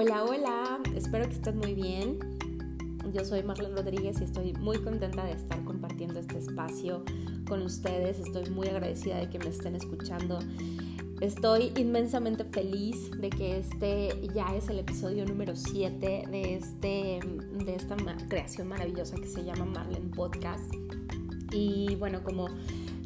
Hola, hola, espero que estén muy bien. Yo soy Marlene Rodríguez y estoy muy contenta de estar compartiendo este espacio con ustedes. Estoy muy agradecida de que me estén escuchando. Estoy inmensamente feliz de que este ya es el episodio número 7 de, este, de esta creación maravillosa que se llama Marlene Podcast. Y bueno, como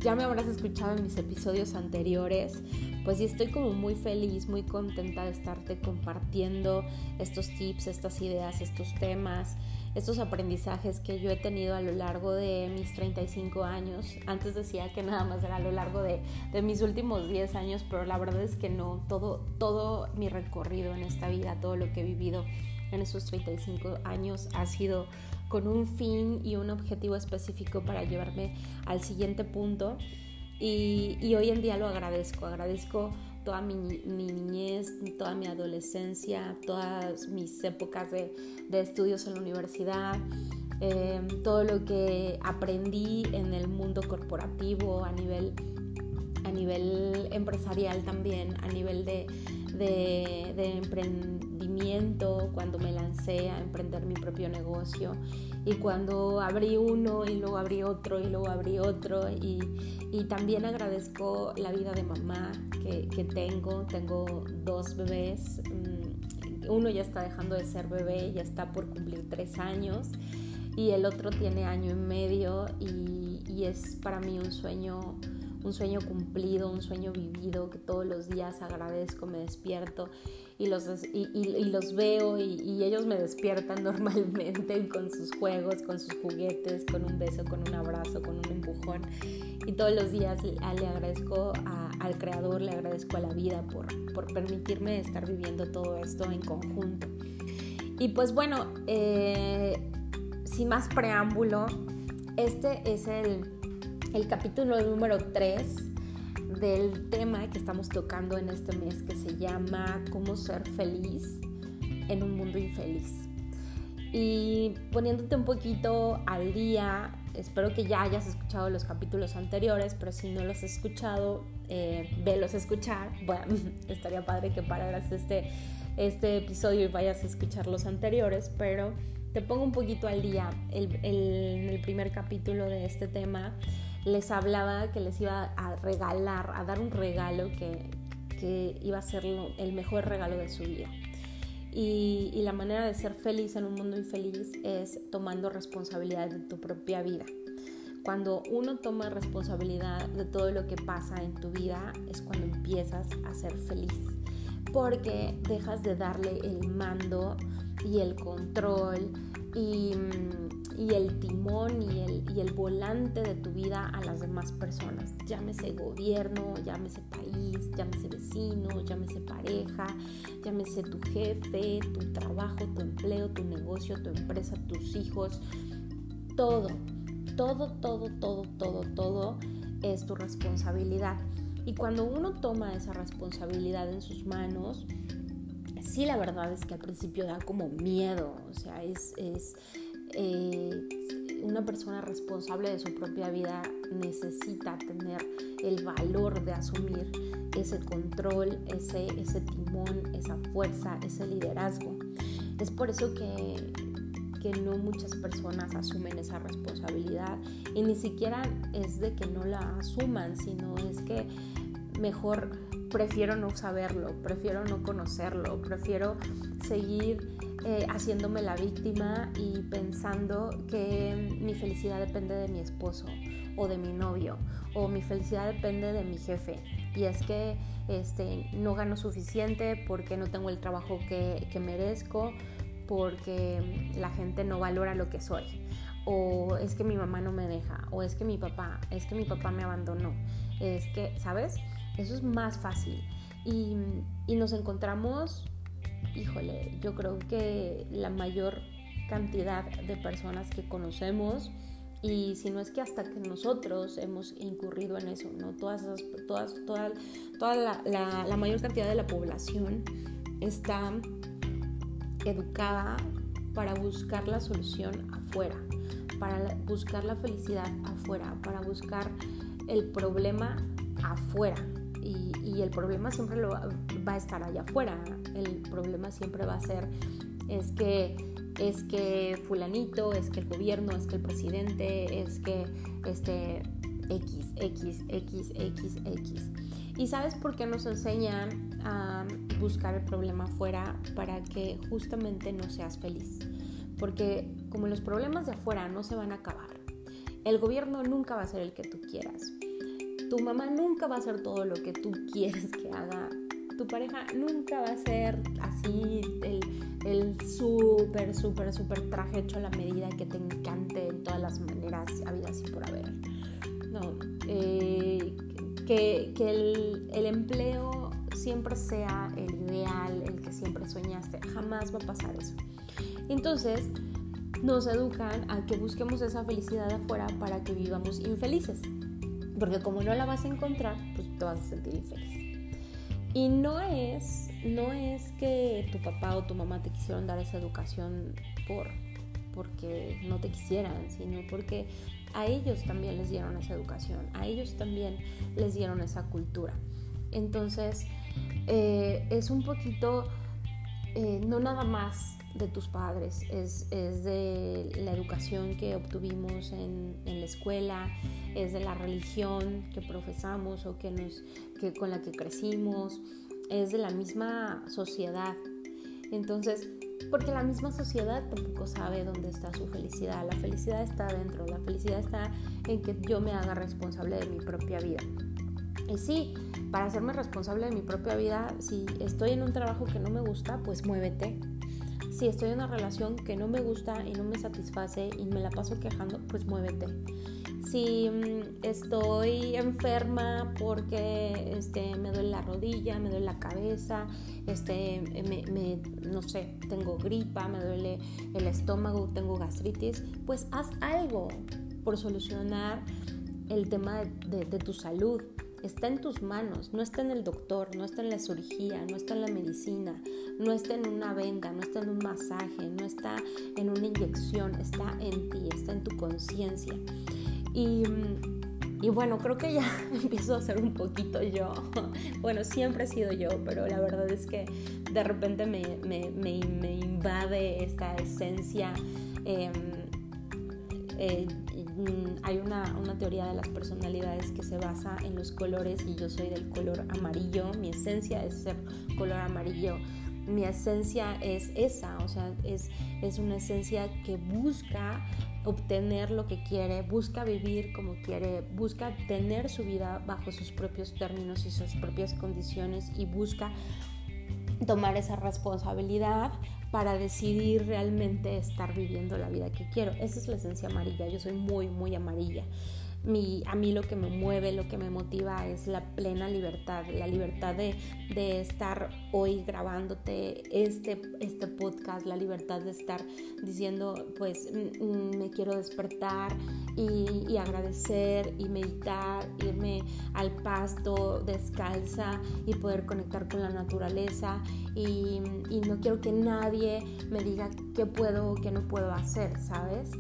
ya me habrás escuchado en mis episodios anteriores, pues sí estoy como muy feliz, muy contenta de estarte compartiendo estos tips, estas ideas, estos temas, estos aprendizajes que yo he tenido a lo largo de mis 35 años. Antes decía que nada más era a lo largo de, mis últimos 10 años, pero la verdad es que no, todo, todo mi recorrido en esta vida, todo lo que he vivido en esos 35 años ha sido con un fin y un objetivo específico para llevarme al siguiente punto. Y, hoy en día lo agradezco, agradezco toda mi, niñez, toda mi adolescencia, todas mis épocas de, de estudios en la universidad, eh, todo lo que aprendí en el mundo corporativo a nivel, a nivel empresarial también, a nivel de, de, de emprendimiento, cuando me lancé a emprender mi propio negocio y cuando abrí uno y luego abrí otro y luego abrí otro y, y también agradezco la vida de mamá que, que tengo, tengo dos bebés, mm, uno ya está dejando de ser bebé, ya está por cumplir tres años y el otro tiene año y medio y, y es para mí un sueño un sueño cumplido, un sueño vivido, que todos los días agradezco, me despierto y los, y, los veo y, ellos me despiertan normalmente con sus juegos, con sus juguetes, con un beso, con un abrazo, con un empujón. Y todos los días le, agradezco al Creador, le agradezco a la vida por, por permitirme estar viviendo todo esto en conjunto. Y pues bueno, eh, sin más preámbulo, este es el el capítulo número 3 del tema que estamos tocando en este mes que se llama Cómo ser feliz en un mundo infeliz. Y poniéndote un poquito al día, espero que ya hayas escuchado los capítulos anteriores, pero si no los has escuchado, eh, velos escuchar. Bueno, estaría padre que pararas este, este episodio y vayas a escuchar los anteriores, pero te pongo un poquito al día. El, el primer capítulo de este tema les hablaba que les iba a regalar, a dar un regalo que, que iba a ser el mejor regalo de su vida. Y, y, la manera de ser feliz en un mundo infeliz es tomando responsabilidad de tu propia vida. Cuando uno toma responsabilidad de todo lo que pasa en tu vida es cuando empiezas a ser feliz. Porque dejas de darle el mando y el control y y el timón y el, y el volante de tu vida a las demás personas. Llámese gobierno, llámese país, llámese vecino, llámese pareja, llámese tu jefe, tu trabajo, tu empleo, tu negocio, tu empresa, tus hijos. Todo, todo, todo, todo, todo, todo es tu responsabilidad. Y cuando uno toma esa responsabilidad en sus manos, sí la verdad es que al principio da como miedo, o sea, es, es eh, una persona responsable de su propia vida necesita tener el valor de asumir ese control, ese, ese timón, esa fuerza, ese liderazgo. Es por eso que, que no muchas personas asumen esa responsabilidad y ni siquiera es de que no la asuman, sino es que mejor prefiero no saberlo, prefiero no conocerlo, prefiero seguir eh, haciéndome la víctima y pensando que mi felicidad depende de mi esposo o de mi novio o mi felicidad depende de mi jefe. Y es que este, no gano suficiente porque no tengo el trabajo que, que merezco porque la gente no valora lo que soy. O es que mi mamá no me deja o es que mi papá es que mi papá me abandonó. Es que sabes eso es más fácil. Y, y nos encontramos híjole, yo creo que la mayor cantidad de personas que conocemos y si no es que hasta que nosotros hemos incurrido en eso, ¿no? Todas todas, toda, toda la, mayor cantidad de la población está educada para buscar la solución afuera, para buscar la felicidad afuera, para buscar el problema afuera. Y, y el problema siempre lo va a estar allá afuera. El problema siempre va a ser es que es que fulanito, es que el gobierno, es que el presidente, es que este X, X, X, X, X. ¿Y sabes por qué nos enseñan a buscar el problema afuera? Para que justamente no seas feliz. Porque como los problemas de afuera no se van a acabar, el gobierno nunca va a ser el que tú quieras. Tu mamá nunca va a hacer todo lo que tú quieres que haga. Tu pareja nunca va a ser así el, el súper, súper, súper traje hecho a la medida que te encante en todas las maneras habidas y por haber. No, eh, que, que el, el empleo siempre sea el ideal, el que siempre soñaste. Jamás va a pasar eso. Entonces, nos educan a que busquemos esa felicidad afuera para que vivamos infelices. Porque como no la vas a encontrar, pues te vas a sentir infeliz. Y no es, no es que tu papá o tu mamá te quisieron dar esa educación por, porque no te quisieran, sino porque a ellos también les dieron esa educación, a ellos también les dieron esa cultura. Entonces, eh, es un poquito, eh, no nada más de tus padres, es, de la educación que obtuvimos en, la escuela, es de la religión que profesamos o que nos, que, con la que crecimos, es de la misma sociedad. Entonces, porque la misma sociedad tampoco sabe dónde está su felicidad. La felicidad está dentro, la felicidad está en que yo me haga responsable de mi propia vida. Y sí, para hacerme responsable de mi propia vida, si estoy en un trabajo que no me gusta, pues muévete, si estoy en una relación que no me gusta y no me satisface y me la paso quejando, pues muévete. Si mm, estoy enferma porque este, me duele la rodilla, me duele la cabeza, este, me, no sé, tengo gripa, me duele el estómago, tengo gastritis, pues haz algo por solucionar el tema de tu salud está en tus manos, no está en el doctor, no está en la cirugía, no está en la medicina, no está en una venda, no está en un masaje, no está en una inyección, está en ti, está en tu conciencia. Y, bueno, creo que ya empiezo a ser un poquito yo. Bueno, siempre he sido yo, pero la verdad es que de repente me, me, invade esta esencia. Em, eh, Mm, hay una, teoría de las personalidades que se basa en los colores y yo soy del color amarillo, mi esencia es ser color amarillo, mi esencia es esa, o sea, es, es una esencia que busca obtener lo que quiere, busca vivir como quiere, busca tener su vida bajo sus propios términos y sus propias condiciones y busca tomar esa responsabilidad para decidir realmente estar viviendo la vida que quiero. Esa es la esencia amarilla, yo soy muy, muy amarilla a mí lo que me mueve, lo que me motiva es la plena libertad, la libertad de, estar hoy grabándote este, este podcast, la libertad de estar diciendo, pues mm, mm, me quiero despertar y, agradecer y meditar, irme al pasto descalza y poder conectar con la naturaleza y, y no quiero que nadie me diga qué puedo o qué no puedo hacer, ¿sabes?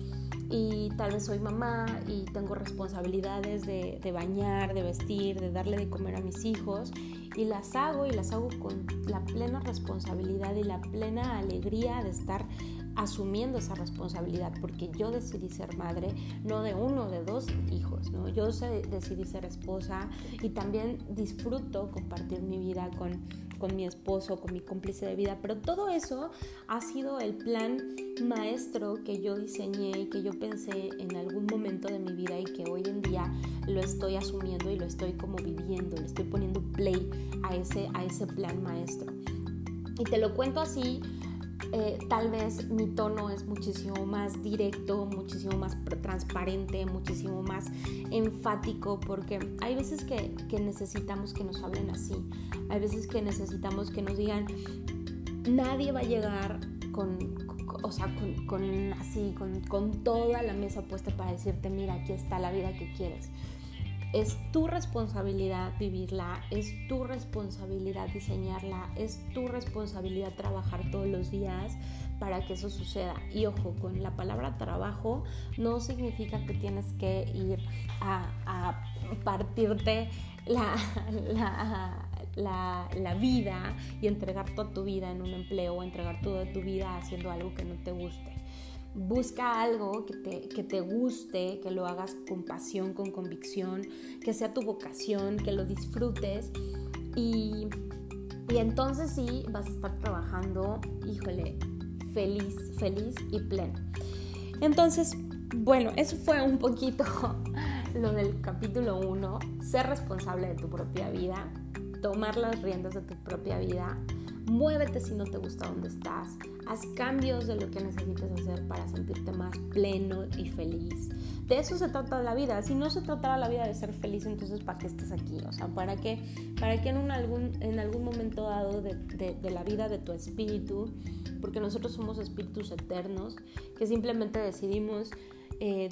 Y tal vez soy mamá y tengo responsabilidades de, bañar, de vestir, de darle de comer a mis hijos y las hago y las hago con la plena responsabilidad y la plena alegría de estar asumiendo esa responsabilidad porque yo decidí ser madre, no de uno, de dos hijos, ¿no? Yo decidí ser esposa y también disfruto compartir mi vida con con mi esposo, con mi cómplice de vida, pero todo eso ha sido el plan maestro que yo diseñé y que yo pensé en algún momento de mi vida y que hoy en día lo estoy asumiendo y lo estoy como viviendo, le estoy poniendo play a ese, a ese plan maestro. Y te lo cuento así eh, tal vez mi tono es muchísimo más directo, muchísimo más transparente, muchísimo más enfático, porque hay veces que, necesitamos que nos hablen así, hay veces que necesitamos que nos digan, nadie va a llegar con, o sea, con, así, con, con toda la mesa puesta para decirte, mira, aquí está la vida que quieres. Es tu responsabilidad vivirla, es tu responsabilidad diseñarla, es tu responsabilidad trabajar todos los días para que eso suceda. Y ojo, con la palabra trabajo no significa que tienes que ir a, partirte la, la, la, vida y entregar toda tu vida en un empleo o entregar toda tu vida haciendo algo que no te guste. Busca algo que te, que te guste, que lo hagas con pasión, con convicción, que sea tu vocación, que lo disfrutes y, y entonces sí vas a estar trabajando, híjole, feliz, feliz y pleno. Entonces, bueno, eso fue un poquito lo del capítulo 1, ser responsable de tu propia vida, tomar las riendas de tu propia vida, muévete si no te gusta donde estás, haz cambios de lo que necesites hacer para sentirte más pleno y feliz. De eso se trata la vida. Si no se tratara la vida de ser feliz, entonces ¿para qué estás aquí? O sea, ¿para qué, para que en, algún, en algún momento dado de, de la vida de tu espíritu, porque nosotros somos espíritus eternos, que simplemente decidimos eh,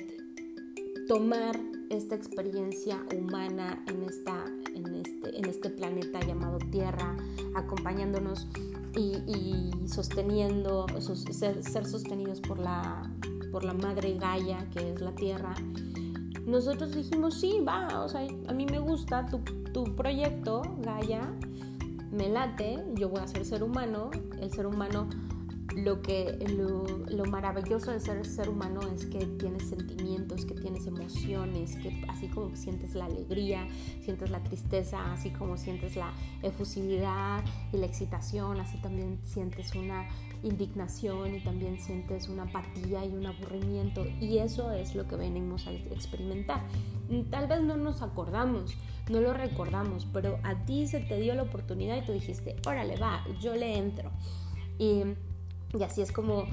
tomar esta experiencia humana en, esta, en, este, en este planeta llamado Tierra, acompañándonos y, sosteniendo, ser, sostenidos por la, por la madre Gaia, que es la Tierra, nosotros dijimos, sí, va, o sea, a mí me gusta tu, tu proyecto, Gaia, me late, yo voy a ser ser humano, el ser humano lo, que, lo, maravilloso de ser ser humano es que tienes sentimientos, que tienes emociones, que así como sientes la alegría, sientes la tristeza, así como sientes la efusividad y la excitación, así también sientes una indignación y también sientes una apatía y un aburrimiento y eso es lo que venimos a experimentar. Tal vez no nos acordamos, no lo recordamos, pero a ti se te dio la oportunidad y tú dijiste, órale, va, yo le entro. Y y así es como,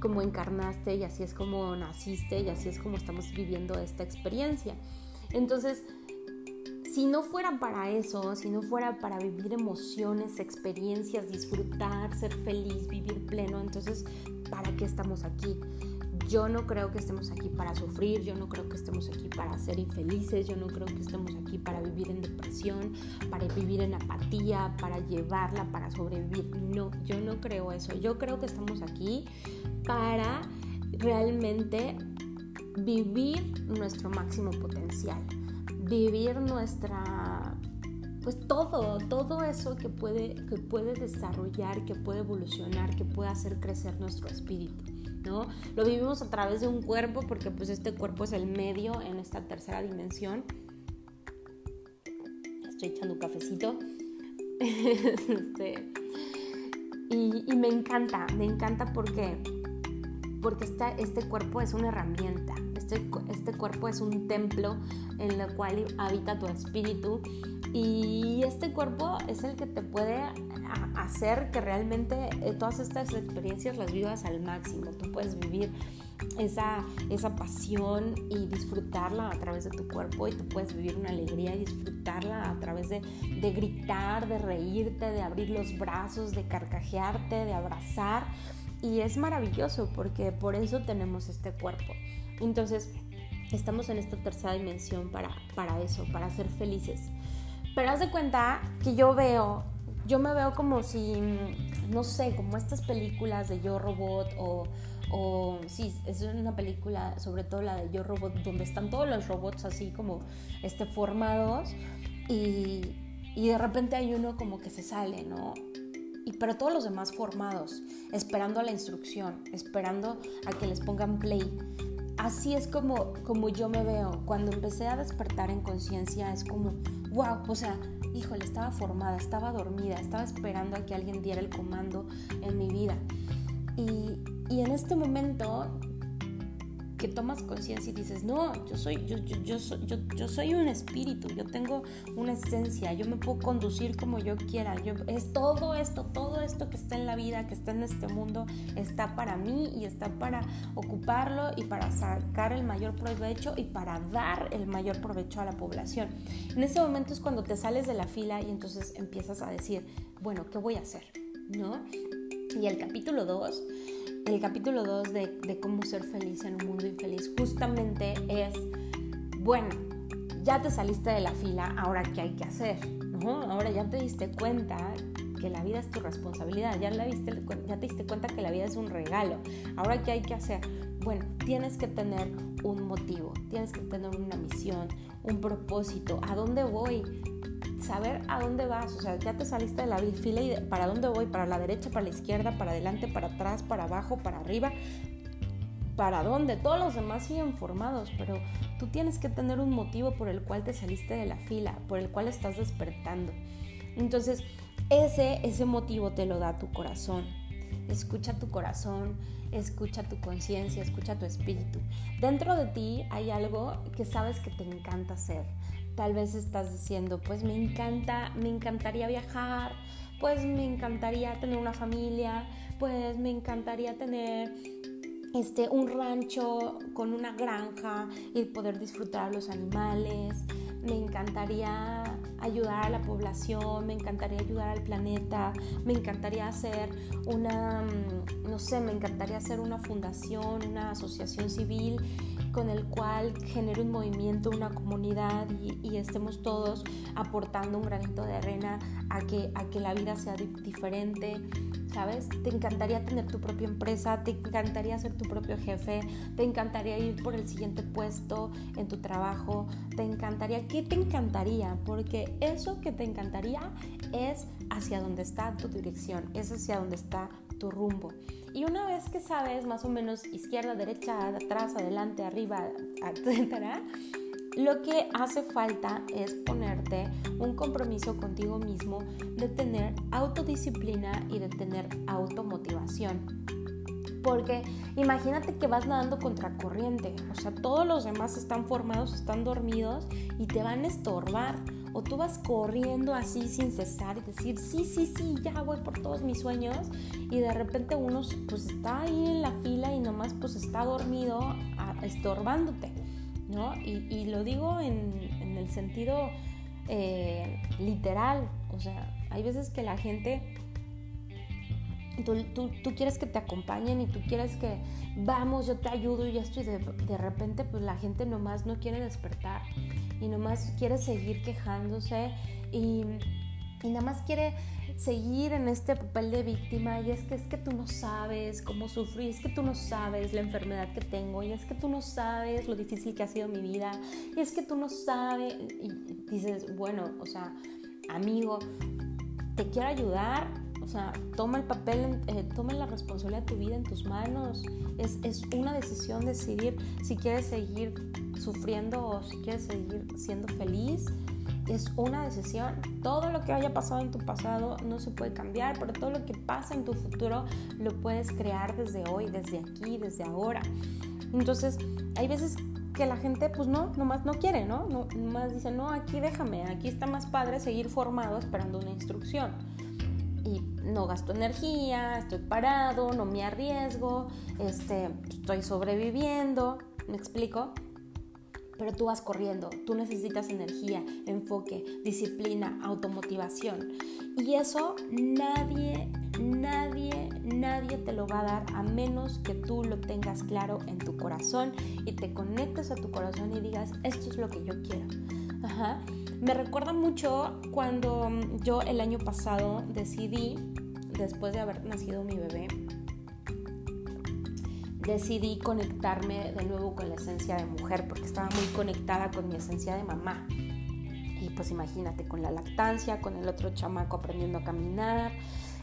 como encarnaste y así es como naciste y así es como estamos viviendo esta experiencia. Entonces, si no fuera para eso, si no fuera para vivir emociones, experiencias, disfrutar, ser feliz, vivir pleno, entonces, ¿para qué estamos aquí? Yo no creo que estemos aquí para sufrir, yo no creo que estemos aquí para ser infelices, yo no creo que estemos aquí para vivir en depresión, para vivir en apatía, para llevarla, para sobrevivir. No, yo no creo eso. Yo creo que estamos aquí para realmente vivir nuestro máximo potencial, vivir nuestra pues todo, todo eso que puede, que puede desarrollar, que puede evolucionar, que puede hacer crecer nuestro espíritu. Lo vivimos a través de un cuerpo porque pues este cuerpo es el medio en esta tercera dimensión. Estoy echando un cafecito. Este, y, me encanta, me encanta porque, porque este cuerpo es una herramienta. Este, este cuerpo es un templo en el cual habita tu espíritu y este cuerpo es el que te puede hacer que realmente eh, todas estas experiencias las vivas al máximo. Tú puedes vivir esa, esa pasión y disfrutarla a través de tu cuerpo y tú puedes vivir una alegría y disfrutarla a través de, gritar, de reírte, de abrir los brazos, de carcajearte, de abrazar. Y es maravilloso porque por eso tenemos este cuerpo. Entonces, estamos en esta tercera dimensión para, para eso, para ser felices. Pero haz de cuenta que yo veo yo me veo como si, no sé, como estas películas de Yo Robot o, o sí, es una película, sobre todo la de Yo Robot, donde están todos los robots así como este, formados y, y de repente hay uno como que se sale, ¿no? Y, pero todos los demás formados, esperando la instrucción, esperando a que les pongan play. Así es como, como yo me veo. Cuando empecé a despertar en conciencia es como, wow, o sea, híjole, estaba formada, estaba dormida, estaba esperando a que alguien diera el comando en mi vida. Y, y en este momento que tomas conciencia y dices, no, yo soy, yo, yo, yo, un espíritu, yo tengo una esencia, yo me puedo conducir como yo quiera, es todo esto, todo esto que está en la vida, que está en este mundo, está para mí y está para ocuparlo y para sacar el mayor provecho y para dar el mayor provecho a la población. En ese momento es cuando te sales de la fila y entonces empiezas a decir, bueno, ¿qué voy a hacer? ¿No? Y el capítulo 2 el capítulo 2 de, cómo ser feliz en un mundo infeliz justamente es, bueno, ya te saliste de la fila, ahora qué hay que hacer. Ahora ya te diste cuenta que la vida es tu responsabilidad, ya, la viste, ya te diste cuenta que la vida es un regalo, ahora qué hay que hacer. Bueno, tienes que tener un motivo, tienes que tener una misión, un propósito, ¿a dónde voy? Saber a dónde vas, o sea, ya te saliste de la fila y para dónde voy, para la derecha, para la izquierda, para adelante, para atrás, para abajo, para arriba, para dónde, todos los demás siguen formados, pero tú tienes que tener un motivo por el cual te saliste de la fila, por el cual estás despertando. Entonces, ese, ese motivo te lo da tu corazón. Escucha tu corazón, escucha tu conciencia, escucha tu espíritu. Dentro de ti hay algo que sabes que te encanta hacer. Tal vez estás diciendo, pues me encanta, me encantaría viajar, pues me encantaría tener una familia, pues me encantaría tener este, un rancho con una granja y poder disfrutar a los animales. Me encantaría ayudar a la población, me encantaría ayudar al planeta, me encantaría hacer una, mm, no sé, me encantaría hacer una fundación, una asociación civil con el cual genere un movimiento, una comunidad y, estemos todos aportando un granito de arena a que, a que la vida sea diferente, ¿sabes? Te encantaría tener tu propia empresa, te encantaría ser tu propio jefe, te encantaría ir por el siguiente puesto en tu trabajo, te encantaría, ¿qué te encantaría? Porque eso que te encantaría es hacia donde está tu dirección, es hacia donde está tu rumbo. Y una vez que sabes más o menos izquierda, derecha, atrás, adelante, arriba, etcétera, lo que hace falta es ponerte un compromiso contigo mismo de tener autodisciplina y de tener automotivación. Porque imagínate que vas nadando contracorriente, o sea, todos los demás están formados, están dormidos y te van a estorbar. O tú vas corriendo así sin cesar y decir, sí, sí, sí, ya voy por todos mis sueños. Y de repente uno pues está ahí en la fila y nomás pues está dormido estorbándote. ¿no? Y, lo digo en, el sentido eh, literal, o sea, hay veces que la gente, tú, quieres que te acompañen y tú quieres que, vamos, yo te ayudo y esto, y de, de repente pues la gente nomás no quiere despertar y nomás quiere seguir quejándose y, y nada más quiere seguir en este papel de víctima. Y es que es que tú no sabes cómo sufro y es que tú no sabes la enfermedad que tengo y es que tú no sabes lo difícil que ha sido mi vida y es que tú no sabes y dices, bueno, o sea, amigo, te quiero ayudar, sea, toma el papel, eh, toma la responsabilidad de tu vida en tus manos. Es, es, una decisión decidir si quieres seguir sufriendo o si quieres seguir siendo feliz es una decisión. Todo lo que haya pasado en tu pasado no se puede cambiar, pero todo lo que pasa en tu futuro lo puedes crear desde hoy, desde aquí, desde ahora. Entonces, hay veces que la gente pues no, nomás no quiere, ¿no? no nomás dice, no, aquí déjame, aquí está más padre seguir formado esperando una instrucción. Y no gasto energía, estoy parado, no me arriesgo, este, estoy sobreviviendo, ¿me explico? pero tú vas corriendo, tú necesitas energía, enfoque, disciplina, automotivación. Y eso nadie, nadie, nadie te lo va a dar a menos que tú lo tengas claro en tu corazón y te conectes a tu corazón y digas, esto es lo que yo quiero. Me recuerda mucho cuando yo el año pasado decidí, después de haber nacido mi bebé, decidí conectarme de nuevo con la esencia de mujer porque estaba muy conectada con mi esencia de mamá. Y pues imagínate, con la lactancia, con el otro chamaco aprendiendo a caminar,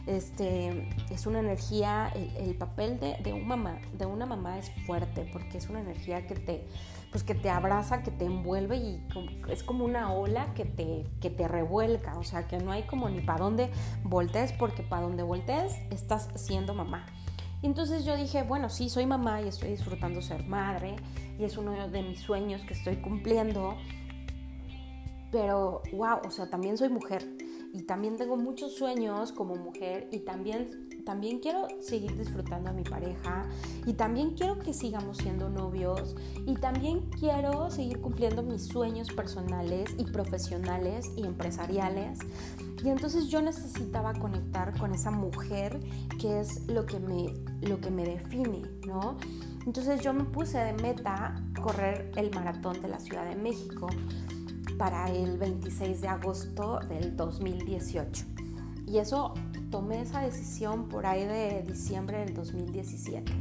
este, es una energía, el, papel de, de, un mamá, de una mamá es fuerte porque es una energía que te, pues que te abraza, que te envuelve y es como una ola que te, que te revuelca, o sea que no hay como ni para dónde voltees porque para donde voltees estás siendo mamá. Entonces yo dije, bueno, sí, soy mamá y estoy disfrutando ser madre y es uno de mis sueños que estoy cumpliendo, pero wow, o sea, también soy mujer y también tengo muchos sueños como mujer y también también quiero seguir disfrutando a mi pareja y también quiero que sigamos siendo novios y también quiero seguir cumpliendo mis sueños personales y profesionales y empresariales. Y entonces yo necesitaba conectar con esa mujer que es lo que me, lo que me define, ¿no? Entonces yo me puse de meta correr el maratón de la Ciudad de México para el 26 de agosto del 2018. Y eso tomé esa decisión por ahí de diciembre del 2017,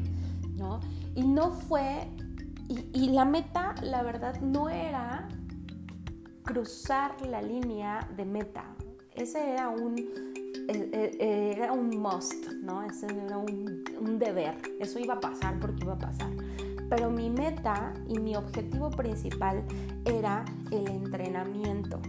¿no? Y no fue, y, la meta, la verdad, no era cruzar la línea de meta. Ese era un, eh, eh, era un must, ¿no? Ese era un, un deber. Eso iba a pasar porque iba a pasar. Pero mi meta y mi objetivo principal era el entrenamiento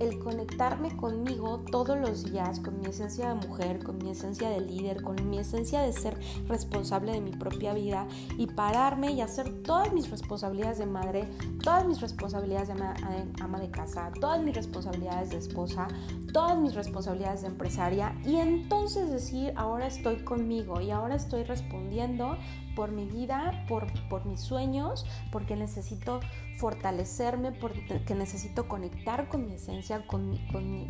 el conectarme conmigo todos los días, con mi esencia de mujer, con mi esencia de líder, con mi esencia de ser responsable de mi propia vida y pararme y hacer todas mis responsabilidades de madre, todas mis responsabilidades de ama, de casa, todas mis responsabilidades de esposa, todas mis responsabilidades de empresaria y entonces decir, ahora estoy conmigo y ahora estoy respondiendo por mi vida, por, por mis sueños, porque necesito fortalecerme, porque necesito conectar con mi esencia, con,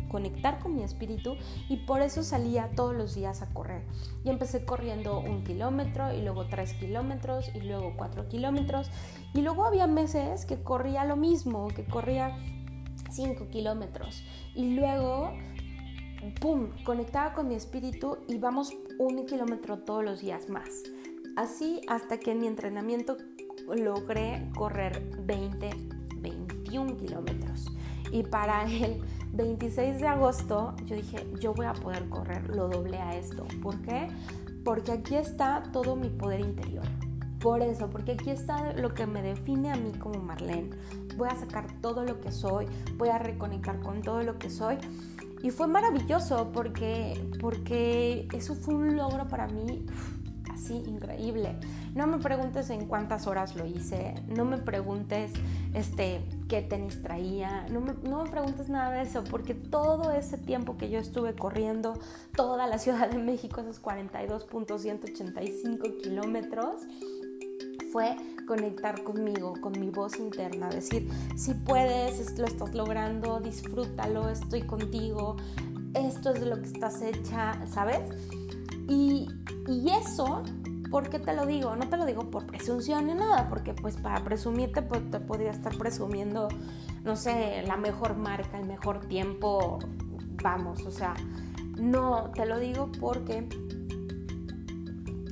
conectar con mi espíritu y por eso salía todos los días a correr. Y empecé corriendo un kilómetro y luego tres kilómetros y luego cuatro kilómetros y luego había meses que corría lo mismo, que corría cinco kilómetros y luego ¡pum! Conectaba con mi espíritu y vamos un kilómetro todos los días más. Así hasta que en mi entrenamiento logré correr 20, 21 kilómetros. Y para el 26 de agosto yo dije, yo voy a poder correr lo doble a esto. ¿Por qué? Porque aquí está todo mi poder interior. Por eso, porque aquí está lo que me define a mí como Marlene. Voy a sacar todo lo que soy, voy a reconectar con todo lo que soy. Y fue maravilloso porque, porque eso fue un logro para mí así increíble. No me preguntes en cuántas horas lo hice, no me preguntes este, qué tenis traía, no me, preguntes nada de eso, porque todo ese tiempo que yo estuve corriendo toda la Ciudad de México, esos 42.185 kilómetros, fue conectar conmigo, con mi voz interna, decir, si puedes, lo estás logrando, disfrútalo, estoy contigo, esto es de lo que estás hecha, ¿sabes? Y, y eso ¿Por qué te lo digo? No te lo digo por presunción ni nada, porque pues para presumirte pues, te podría estar presumiendo, no sé, la mejor marca, el mejor tiempo, vamos, o sea, no, te lo digo porque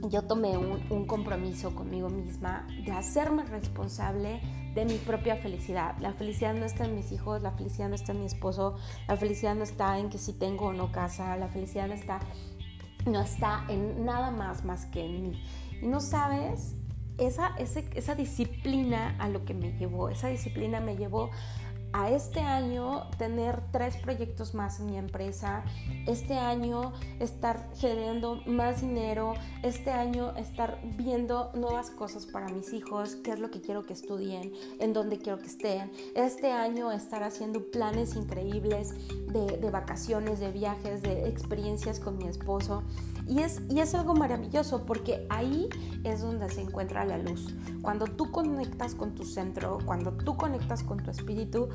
yo tomé un, un compromiso conmigo misma de hacerme responsable de mi propia felicidad. La felicidad no está en mis hijos, la felicidad no está en mi esposo, la felicidad no está en que si tengo o no casa, la felicidad no está no está en nada más más que en mí. Y no sabes esa, esa disciplina a lo que me llevó. Esa disciplina me llevó a este año tener tres proyectos más en mi empresa, este año estar generando más dinero, este año estar viendo nuevas cosas para mis hijos, qué es lo que quiero que estudien, en dónde quiero que estén, este año estar haciendo planes increíbles de, vacaciones, de viajes, de experiencias con mi esposo. Y es, y es algo maravilloso porque ahí es donde se encuentra la luz. Cuando tú conectas con tu centro, cuando tú conectas con tu espíritu,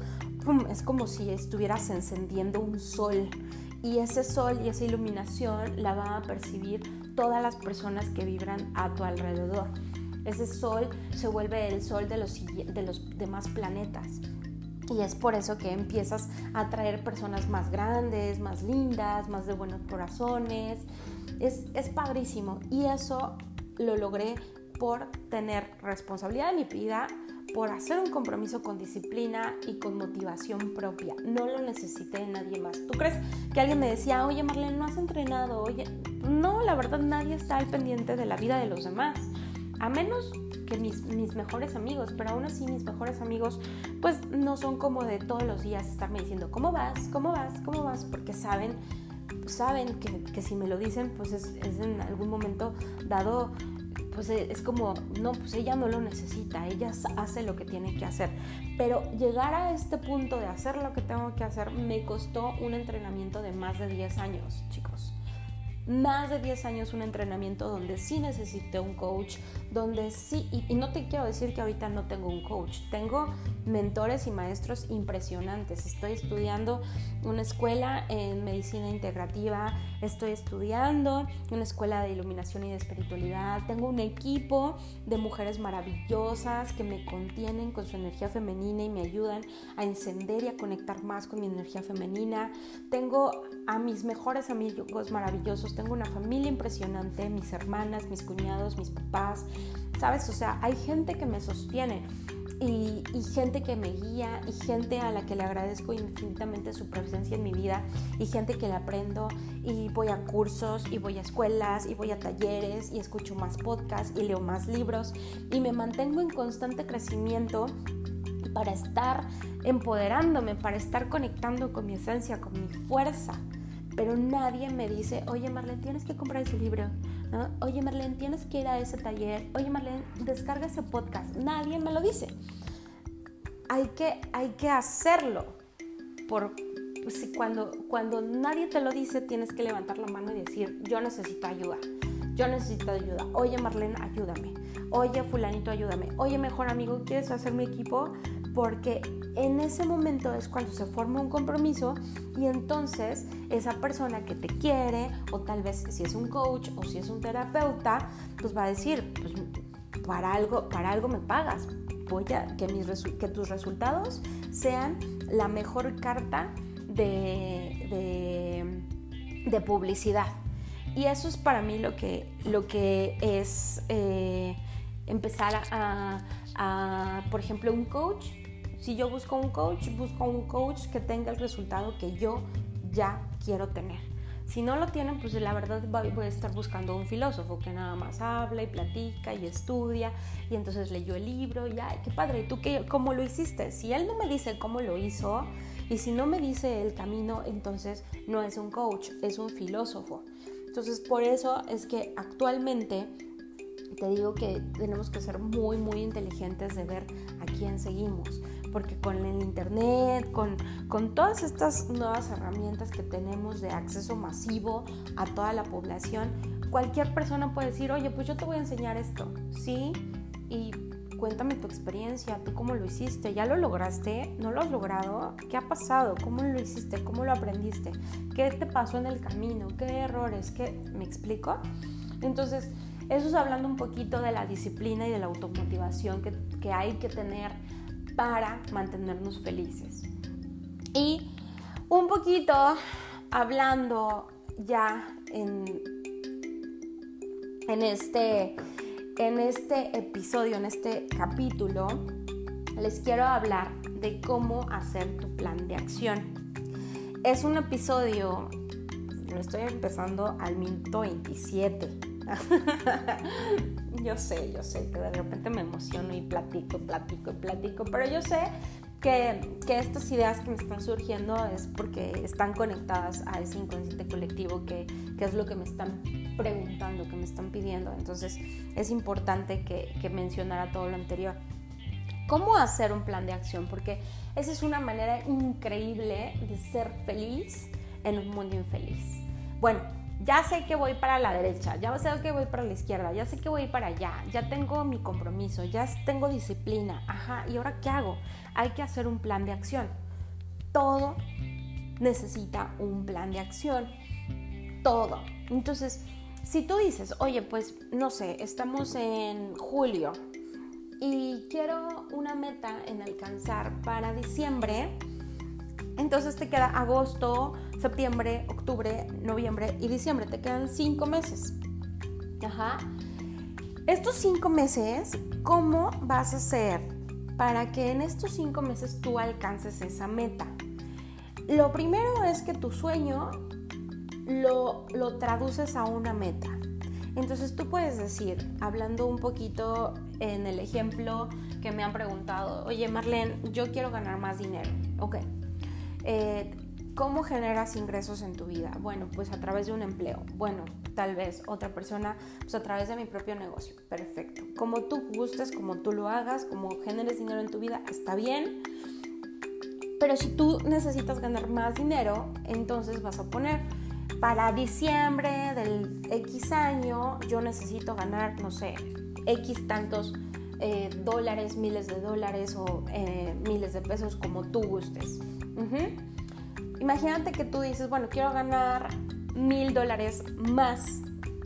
es como si estuvieras encendiendo un sol. Y ese sol y esa iluminación la van a percibir todas las personas que vibran a tu alrededor. Ese sol se vuelve el sol de los, de los demás planetas. Y es por eso que empiezas a atraer personas más grandes, más lindas, más de buenos corazones, es, es padrísimo y eso lo logré por tener responsabilidad en mi vida, por hacer un compromiso con disciplina y con motivación propia. No lo necesité de nadie más. ¿Tú crees que alguien me decía, oye Marlene, no has entrenado? Oye, no, la verdad nadie está al pendiente de la vida de los demás. A menos que mis, mis mejores amigos, pero aún así mis mejores amigos pues no son como de todos los días estarme diciendo, ¿cómo vas? ¿Cómo vas? ¿Cómo vas? Porque saben saben que, que, si me lo dicen, pues es, es, en algún momento dado, pues es como, no, pues ella no lo necesita, ella hace lo que tiene que hacer. Pero llegar a este punto de hacer lo que tengo que hacer me costó un entrenamiento de más de 10 años, chicos más de 10 años un entrenamiento donde sí necesité un coach, donde sí, y, no te quiero decir que ahorita no tengo un coach, tengo mentores y maestros impresionantes. Estoy estudiando una escuela en medicina integrativa, estoy estudiando una escuela de iluminación y de espiritualidad, tengo un equipo de mujeres maravillosas que me contienen con su energía femenina y me ayudan a encender y a conectar más con mi energía femenina. Tengo a mis mejores amigos maravillosos tengo una familia impresionante, mis hermanas, mis cuñados, mis papás, ¿sabes? O sea, hay gente que me sostiene. y, gente que me guía y gente a la que le agradezco infinitamente su presencia en mi vida y gente que le aprendo y voy a cursos y voy a escuelas y voy a talleres y escucho más podcasts y leo más libros y me mantengo en constante crecimiento para estar empoderándome, para estar conectando con mi esencia, con mi fuerza. Pero nadie me dice, oye Marlene, tienes que comprar ese libro. Oye Marlene, tienes que ir a ese taller. Oye Marlene, descarga ese podcast. Nadie me lo dice. Hay que, hay que hacerlo. Por, pues, cuando, cuando nadie te lo dice, tienes que levantar la mano y decir, yo necesito ayuda. Yo necesito ayuda. Oye Marlene, ayúdame. Oye fulanito, ayúdame. Oye mejor amigo, ¿quieres hacer mi equipo? Porque en ese momento es cuando se forma un compromiso y entonces esa persona que te quiere o tal vez si es un coach o si es un terapeuta, pues va a decir, pues para algo, para algo me pagas, voy a que, mis que tus resultados sean la mejor carta de, de, publicidad. Y eso es para mí lo que, lo que es eh, empezar a, a, por ejemplo, un coach si yo busco un coach, busco un coach que tenga el resultado que yo ya quiero tener. Si no lo tienen, pues la verdad voy a estar buscando un filósofo que nada más habla y platica y estudia y entonces leyó el libro y ay, qué padre, ¿tú qué, cómo lo hiciste? Si él no me dice cómo lo hizo y si no me dice el camino, entonces no es un coach, es un filósofo. Entonces por eso es que actualmente te digo que tenemos que ser muy, muy inteligentes de ver a quién seguimos porque con el Internet, con, con todas estas nuevas herramientas que tenemos de acceso masivo a toda la población, cualquier persona puede decir, oye, pues yo te voy a enseñar esto, ¿sí? Y cuéntame tu experiencia, tú cómo lo hiciste, ¿ya lo lograste? ¿No lo has logrado? ¿Qué ha pasado? ¿Cómo lo hiciste? ¿Cómo lo aprendiste? ¿Qué te pasó en el camino? ¿Qué errores? ¿Qué? ¿Me explico? Entonces, eso es hablando un poquito de la disciplina y de la automotivación que, que hay que tener para mantenernos felices. Y un poquito hablando ya en, en, este, en este episodio, en este capítulo, les quiero hablar de cómo hacer tu plan de acción. Es un episodio, lo estoy empezando al minuto 27. yo sé, yo sé que de repente me emociono y platico, platico platico, pero yo sé que, que, estas ideas que me están surgiendo es porque están conectadas a ese inconsciente colectivo que, que, es lo que me están preguntando, que me están pidiendo. Entonces es importante que, que mencionara todo lo anterior. ¿Cómo hacer un plan de acción? Porque esa es una manera increíble de ser feliz en un mundo infeliz. Bueno, ya sé que voy para la derecha, ya sé que voy para la izquierda, ya sé que voy para allá, ya tengo mi compromiso, ya tengo disciplina, ajá, ¿y ahora qué hago? Hay que hacer un plan de acción. Todo necesita un plan de acción. Todo. Entonces, si tú dices, oye, pues no sé, estamos en julio y quiero una meta en alcanzar para diciembre, entonces te queda agosto, septiembre, octubre, noviembre y diciembre. Te quedan cinco meses. Ajá. Estos cinco meses, ¿cómo vas a hacer para que en estos cinco meses tú alcances esa meta? Lo primero es que tu sueño lo, lo traduces a una meta. Entonces tú puedes decir, hablando un poquito en el ejemplo que me han preguntado, oye Marlene, yo quiero ganar más dinero. Ok, eh, ¿Cómo generas ingresos en tu vida? Bueno, pues a través de un empleo. Bueno, tal vez otra persona, pues a través de mi propio negocio. Perfecto. Como tú gustes, como tú lo hagas, como generes dinero en tu vida, está bien. Pero si tú necesitas ganar más dinero, entonces vas a poner, para diciembre del X año, yo necesito ganar, no sé, X tantos eh, dólares, miles de dólares o eh, miles de pesos, como tú gustes. Imagínate que tú dices, bueno, quiero ganar mil dólares más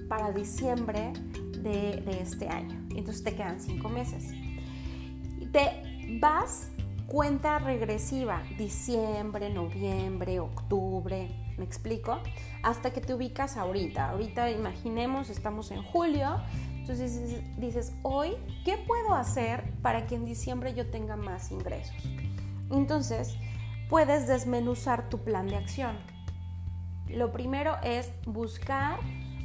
para diciembre de, este año. Entonces te quedan cinco meses. Te vas cuenta regresiva, diciembre, noviembre, octubre, ¿me explico? Hasta que te ubicas ahorita. Ahorita imaginemos, estamos en julio Entonces dices, hoy, ¿qué puedo hacer para que en diciembre yo tenga más ingresos? Entonces, puedes desmenuzar tu plan de acción. Lo primero es buscar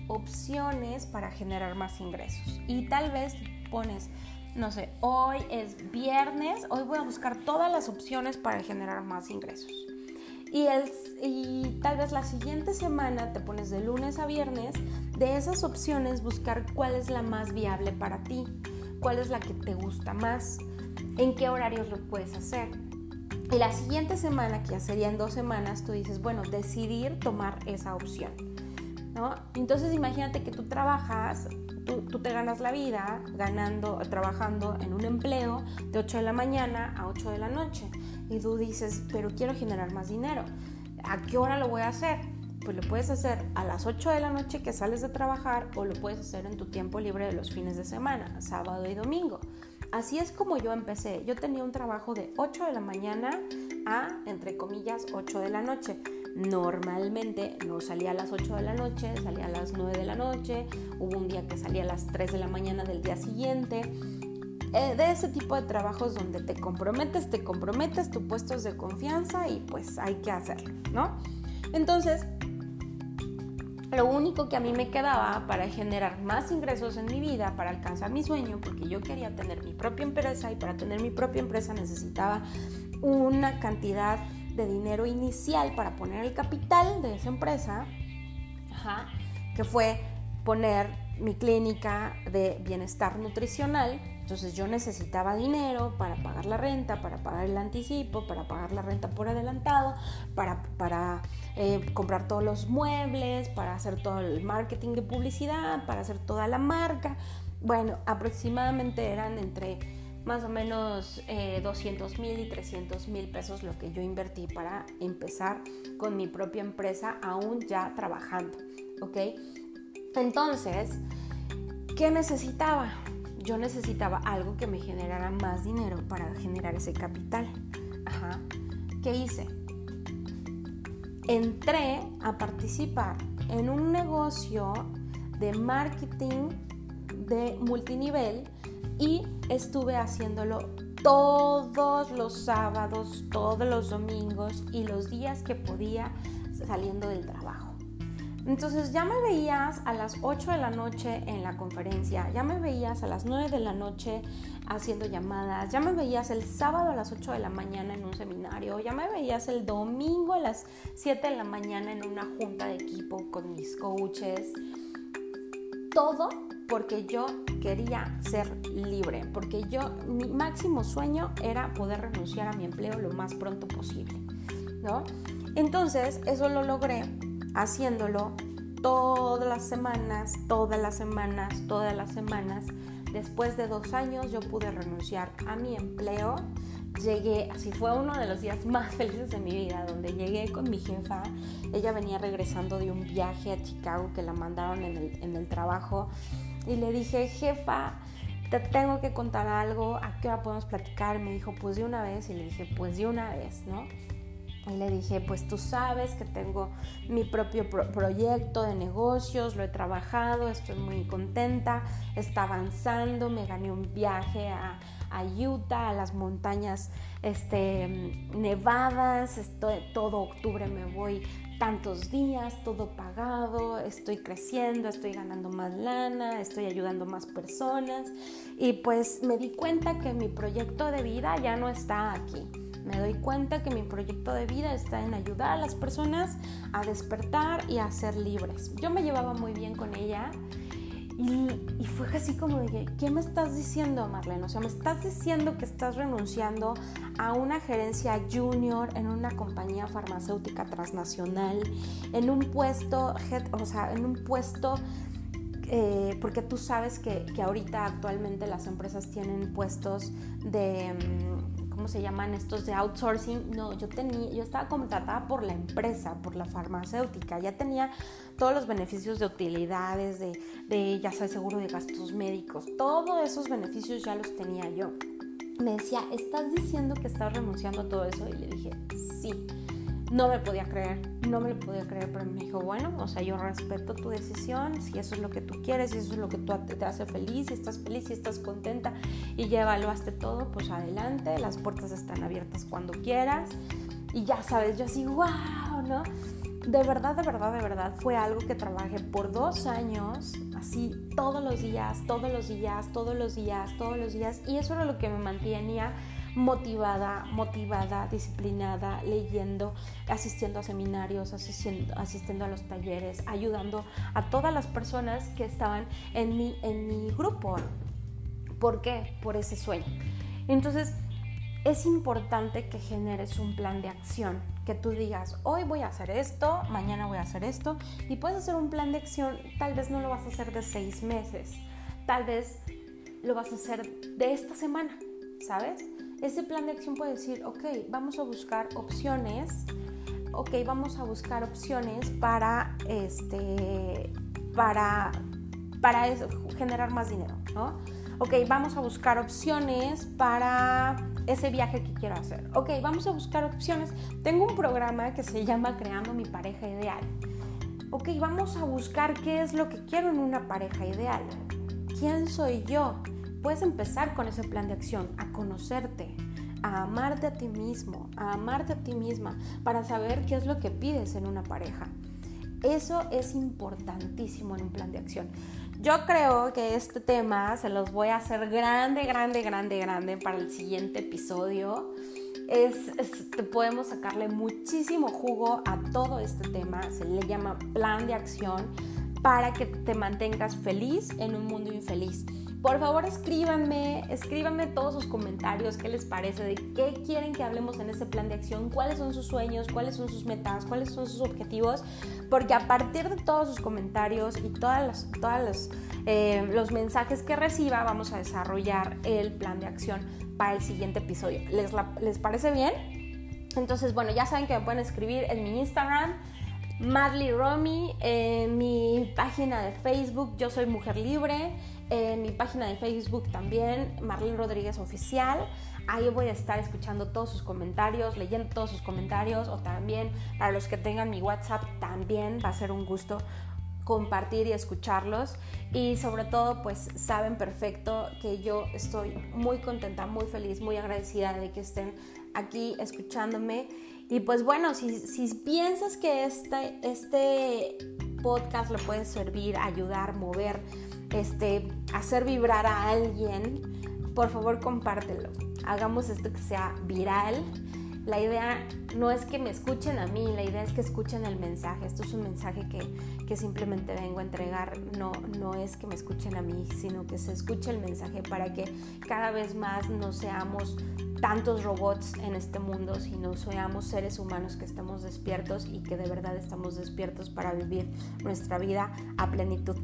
opciones para generar más ingresos. Y tal vez pones, no sé, hoy es viernes, hoy voy a buscar todas las opciones para generar más ingresos. Y, el, y tal vez la siguiente semana te pones de lunes a viernes, de esas opciones buscar cuál es la más viable para ti, cuál es la que te gusta más, en qué horarios lo puedes hacer. Y la siguiente semana, que ya serían dos semanas, tú dices, bueno, decidir tomar esa opción. ¿no? Entonces imagínate que tú trabajas, tú, te ganas la vida ganando, trabajando en un empleo de 8 de la mañana a 8 de la noche. Y tú dices, pero quiero generar más dinero. ¿A qué hora lo voy a hacer? Pues lo puedes hacer a las 8 de la noche que sales de trabajar o lo puedes hacer en tu tiempo libre de los fines de semana, sábado y domingo. Así es como yo empecé. Yo tenía un trabajo de 8 de la mañana a, entre comillas, 8 de la noche. Normalmente no salía a las 8 de la noche, salía a las 9 de la noche. Hubo un día que salía a las 3 de la mañana del día siguiente. Eh, de ese tipo de trabajos donde te comprometes, te comprometes, tu puesto es de confianza y pues hay que hacerlo, ¿no? Entonces, lo único que a mí me quedaba para generar más ingresos en mi vida, para alcanzar mi sueño, porque yo quería tener mi propia empresa y para tener mi propia empresa necesitaba una cantidad de dinero inicial para poner el capital de esa empresa, que fue poner mi clínica de bienestar nutricional. Entonces yo necesitaba dinero para pagar la renta, para pagar el anticipo, para pagar la renta por adelantado, para, para eh, comprar todos los muebles, para hacer todo el marketing de publicidad, para hacer toda la marca. Bueno, aproximadamente eran entre más o menos 200 eh, mil y 300 mil pesos lo que yo invertí para empezar con mi propia empresa aún ya trabajando, ¿ok? Entonces, ¿qué necesitaba? Yo necesitaba algo que me generara más dinero para generar ese capital. Ajá. ¿Qué hice? Entré a participar en un negocio de marketing de multinivel y estuve haciéndolo todos los sábados, todos los domingos y los días que podía saliendo del trabajo. Entonces ya me veías a las 8 de la noche en la conferencia, ya me veías a las 9 de la noche haciendo llamadas, ya me veías el sábado a las 8 de la mañana en un seminario, ya me veías el domingo a las 7 de la mañana en una junta de equipo con mis coaches. Todo porque yo quería ser libre, porque yo mi máximo sueño era poder renunciar a mi empleo lo más pronto posible, ¿no? Entonces, eso lo logré haciéndolo todas las semanas, todas las semanas, todas las semanas. Después de dos años yo pude renunciar a mi empleo. Llegué, así fue uno de los días más felices de mi vida, donde llegué con mi jefa. Ella venía regresando de un viaje a Chicago que la mandaron en el, en el trabajo. Y le dije, jefa, te tengo que contar algo, ¿a qué hora podemos platicar? Me dijo, pues de una vez. Y le dije, pues de una vez, ¿no? Y le dije, pues tú sabes que tengo mi propio proyecto de negocios, lo he trabajado, estoy muy contenta, está avanzando, me gané un viaje a, Utah, a las montañas este, nevadas, estoy, todo octubre me voy tantos días, todo pagado, estoy creciendo, estoy ganando más lana, estoy ayudando más personas. Y pues me di cuenta que mi proyecto de vida ya no está aquí. Me doy cuenta que mi proyecto de vida está en ayudar a las personas a despertar y a ser libres. Yo me llevaba muy bien con ella y, fue así como dije, ¿qué me estás diciendo, Marlene? O sea, me estás diciendo que estás renunciando a una gerencia junior en una compañía farmacéutica transnacional, en un puesto, o sea, en un puesto eh, porque tú sabes que, que, ahorita actualmente las empresas tienen puestos de... Mm, ¿cómo se llaman estos de outsourcing? No, yo tenía, yo estaba contratada por la empresa, por la farmacéutica, ya tenía todos los beneficios de utilidades, de, ya sabes, seguro de gastos médicos, todos esos beneficios ya los tenía yo. Me decía, ¿estás diciendo que estás renunciando a todo eso? Y le dije, sí. No me podía creer, no me lo podía creer, pero me dijo, bueno, o sea, yo respeto tu decisión, si eso es lo que tú quieres, si eso es lo que tú te hace feliz, si estás feliz, si estás contenta y ya evaluaste todo, pues adelante, las puertas están abiertas cuando quieras. Y ya sabes, yo así, wow, ¿no? De verdad, de verdad, de verdad, fue algo que trabajé por dos años, así todos los días, todos los días, todos los días, todos los días, y eso era lo que me mantenía motivada, motivada, disciplinada, leyendo, asistiendo a seminarios, asistiendo, asistiendo a los talleres, ayudando a todas las personas que estaban en mi, en mi grupo. ¿Por qué? Por ese sueño. Entonces, es importante que generes un plan de acción, que tú digas, hoy voy a hacer esto, mañana voy a hacer esto, y puedes hacer un plan de acción, tal vez no lo vas a hacer de seis meses, tal vez lo vas a hacer de esta semana, ¿sabes? Ese plan de acción puede decir, ok, vamos a buscar opciones, ok, vamos a buscar opciones para, este, para, para generar más dinero, ¿no? Ok, vamos a buscar opciones para ese viaje que quiero hacer. Ok, vamos a buscar opciones. Tengo un programa que se llama Creando mi pareja ideal. Ok, vamos a buscar qué es lo que quiero en una pareja ideal. ¿Quién soy yo? Puedes empezar con ese plan de acción, a conocerte, a amarte a ti mismo, a amarte a ti misma, para saber qué es lo que pides en una pareja. Eso es importantísimo en un plan de acción. Yo creo que este tema se los voy a hacer grande, grande, grande, grande para el siguiente episodio. Es, podemos sacarle muchísimo jugo a todo este tema. Se le llama plan de acción para que te mantengas feliz en un mundo infeliz. Por favor, escríbanme, escríbanme todos sus comentarios, qué les parece, de qué quieren que hablemos en este plan de acción, cuáles son sus sueños, cuáles son sus metas, cuáles son sus objetivos, porque a partir de todos sus comentarios y todas las, todas los, eh, los mensajes que reciba, vamos a desarrollar el plan de acción para el siguiente episodio. ¿Les, parece bien? Entonces, bueno, ya saben que me pueden escribir en mi Instagram. Madly Romy, en mi página de Facebook, Yo Soy Mujer Libre, en mi página de Facebook también, Marlene Rodríguez Oficial. Ahí voy a estar escuchando todos sus comentarios, leyendo todos sus comentarios o también para los que tengan mi WhatsApp también va a ser un gusto compartir y escucharlos y sobre todo pues saben perfecto que yo estoy muy contenta, muy feliz, muy agradecida de que estén aquí escuchándome y pues bueno, si, si piensas que este, este podcast le puede servir, ayudar, mover, este, hacer vibrar a alguien, por favor compártelo. Hagamos esto que sea viral. La idea no es que me escuchen a mí, la idea es que escuchen el mensaje. Esto es un mensaje que, que simplemente vengo a entregar. No, no es que me escuchen a mí, sino que se escuche el mensaje para que cada vez más no seamos tantos robots en este mundo, sino seamos seres humanos que estamos despiertos y que de verdad estamos despiertos para vivir nuestra vida a plenitud.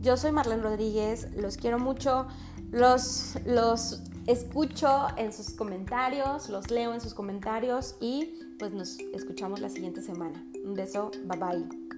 Yo soy Marlene Rodríguez, los quiero mucho, los, los escucho en sus comentarios, los leo en sus comentarios y pues nos escuchamos la siguiente semana. Un beso, bye bye.